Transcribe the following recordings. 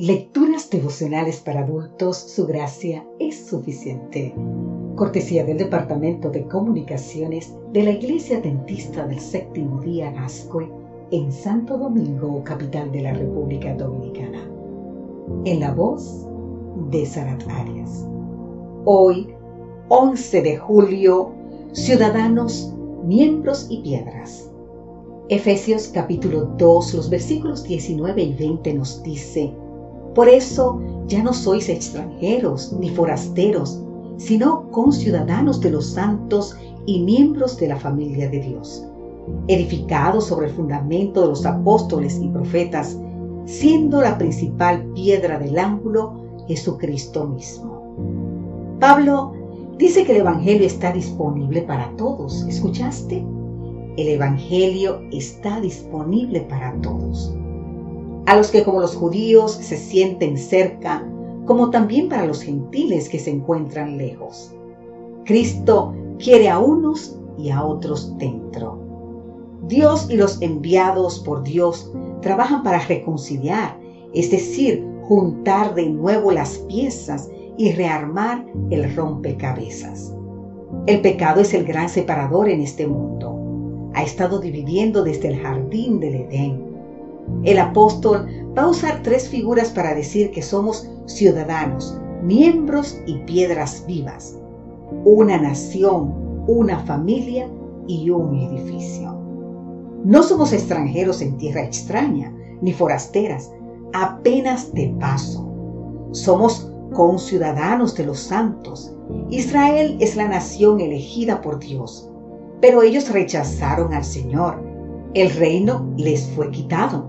Lecturas devocionales para adultos, su gracia es suficiente. Cortesía del Departamento de Comunicaciones de la Iglesia Dentista del Séptimo Día Gascue en Santo Domingo, capital de la República Dominicana. En la voz de Sarat Arias. Hoy, 11 de julio, ciudadanos, miembros y piedras. Efesios capítulo 2, los versículos 19 y 20 nos dice, Por eso ya no sois extranjeros ni forasteros, sino conciudadanos de los santos y miembros de la familia de Dios, edificados sobre el fundamento de los apóstoles y profetas, siendo la principal piedra del ángulo Jesucristo mismo. Pablo dice que el Evangelio está disponible para todos. ¿Escuchaste? El Evangelio está disponible para todos. A los que como los judíos se sienten cerca, como también para los gentiles que se encuentran lejos. Cristo quiere a unos y a otros dentro. Dios y los enviados por Dios trabajan para reconciliar, es decir, juntar de nuevo las piezas y rearmar el rompecabezas. El pecado es el gran separador en este mundo ha estado dividiendo desde el jardín del Edén. El apóstol va a usar tres figuras para decir que somos ciudadanos, miembros y piedras vivas, una nación, una familia y un edificio. No somos extranjeros en tierra extraña, ni forasteras, apenas de paso. Somos conciudadanos de los santos. Israel es la nación elegida por Dios pero ellos rechazaron al Señor. El reino les fue quitado.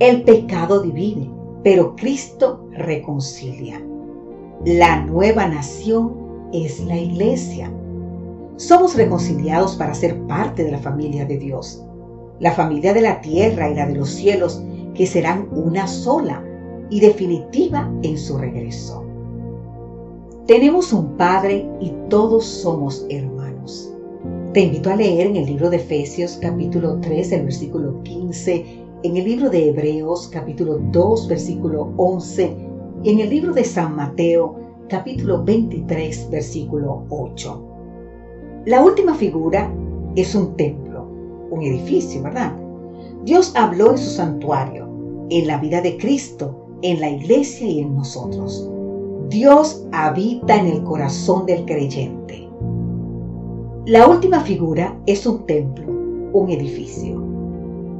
El pecado divide, pero Cristo reconcilia. La nueva nación es la iglesia. Somos reconciliados para ser parte de la familia de Dios, la familia de la tierra y la de los cielos, que serán una sola y definitiva en su regreso. Tenemos un Padre y todos somos hermanos. Te invito a leer en el libro de Efesios capítulo 3, el versículo 15, en el libro de Hebreos capítulo 2, versículo 11, y en el libro de San Mateo capítulo 23, versículo 8. La última figura es un templo, un edificio, ¿verdad? Dios habló en su santuario, en la vida de Cristo, en la iglesia y en nosotros. Dios habita en el corazón del creyente. La última figura es un templo, un edificio.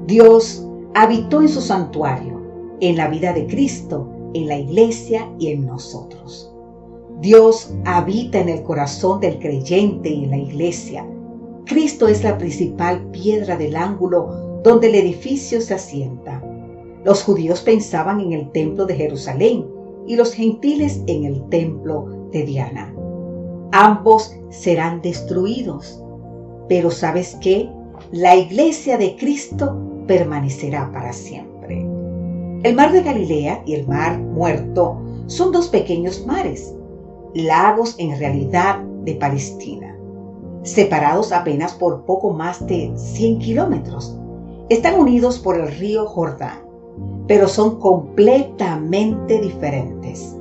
Dios habitó en su santuario, en la vida de Cristo, en la iglesia y en nosotros. Dios habita en el corazón del creyente y en la iglesia. Cristo es la principal piedra del ángulo donde el edificio se asienta. Los judíos pensaban en el templo de Jerusalén y los gentiles en el templo de Diana ambos serán destruidos. Pero ¿sabes qué? La iglesia de Cristo permanecerá para siempre. El mar de Galilea y el mar muerto son dos pequeños mares, lagos en realidad de Palestina, separados apenas por poco más de 100 kilómetros. Están unidos por el río Jordán, pero son completamente diferentes.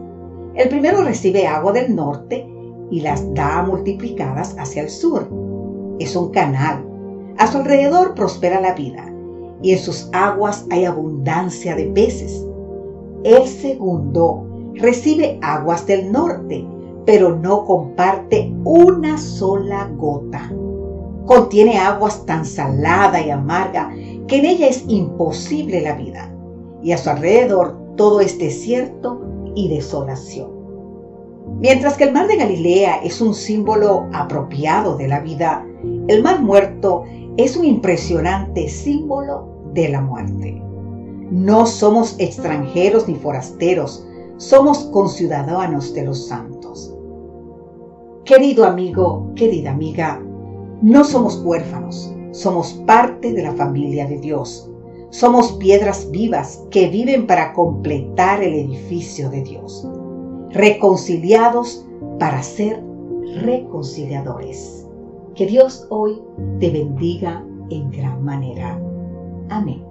El primero recibe agua del norte y las da multiplicadas hacia el sur. Es un canal. A su alrededor prospera la vida y en sus aguas hay abundancia de peces. El segundo recibe aguas del norte, pero no comparte una sola gota. Contiene aguas tan salada y amarga que en ella es imposible la vida, y a su alrededor todo es desierto y desolación. Mientras que el mar de Galilea es un símbolo apropiado de la vida, el mar muerto es un impresionante símbolo de la muerte. No somos extranjeros ni forasteros, somos conciudadanos de los santos. Querido amigo, querida amiga, no somos huérfanos, somos parte de la familia de Dios. Somos piedras vivas que viven para completar el edificio de Dios reconciliados para ser reconciliadores. Que Dios hoy te bendiga en gran manera. Amém.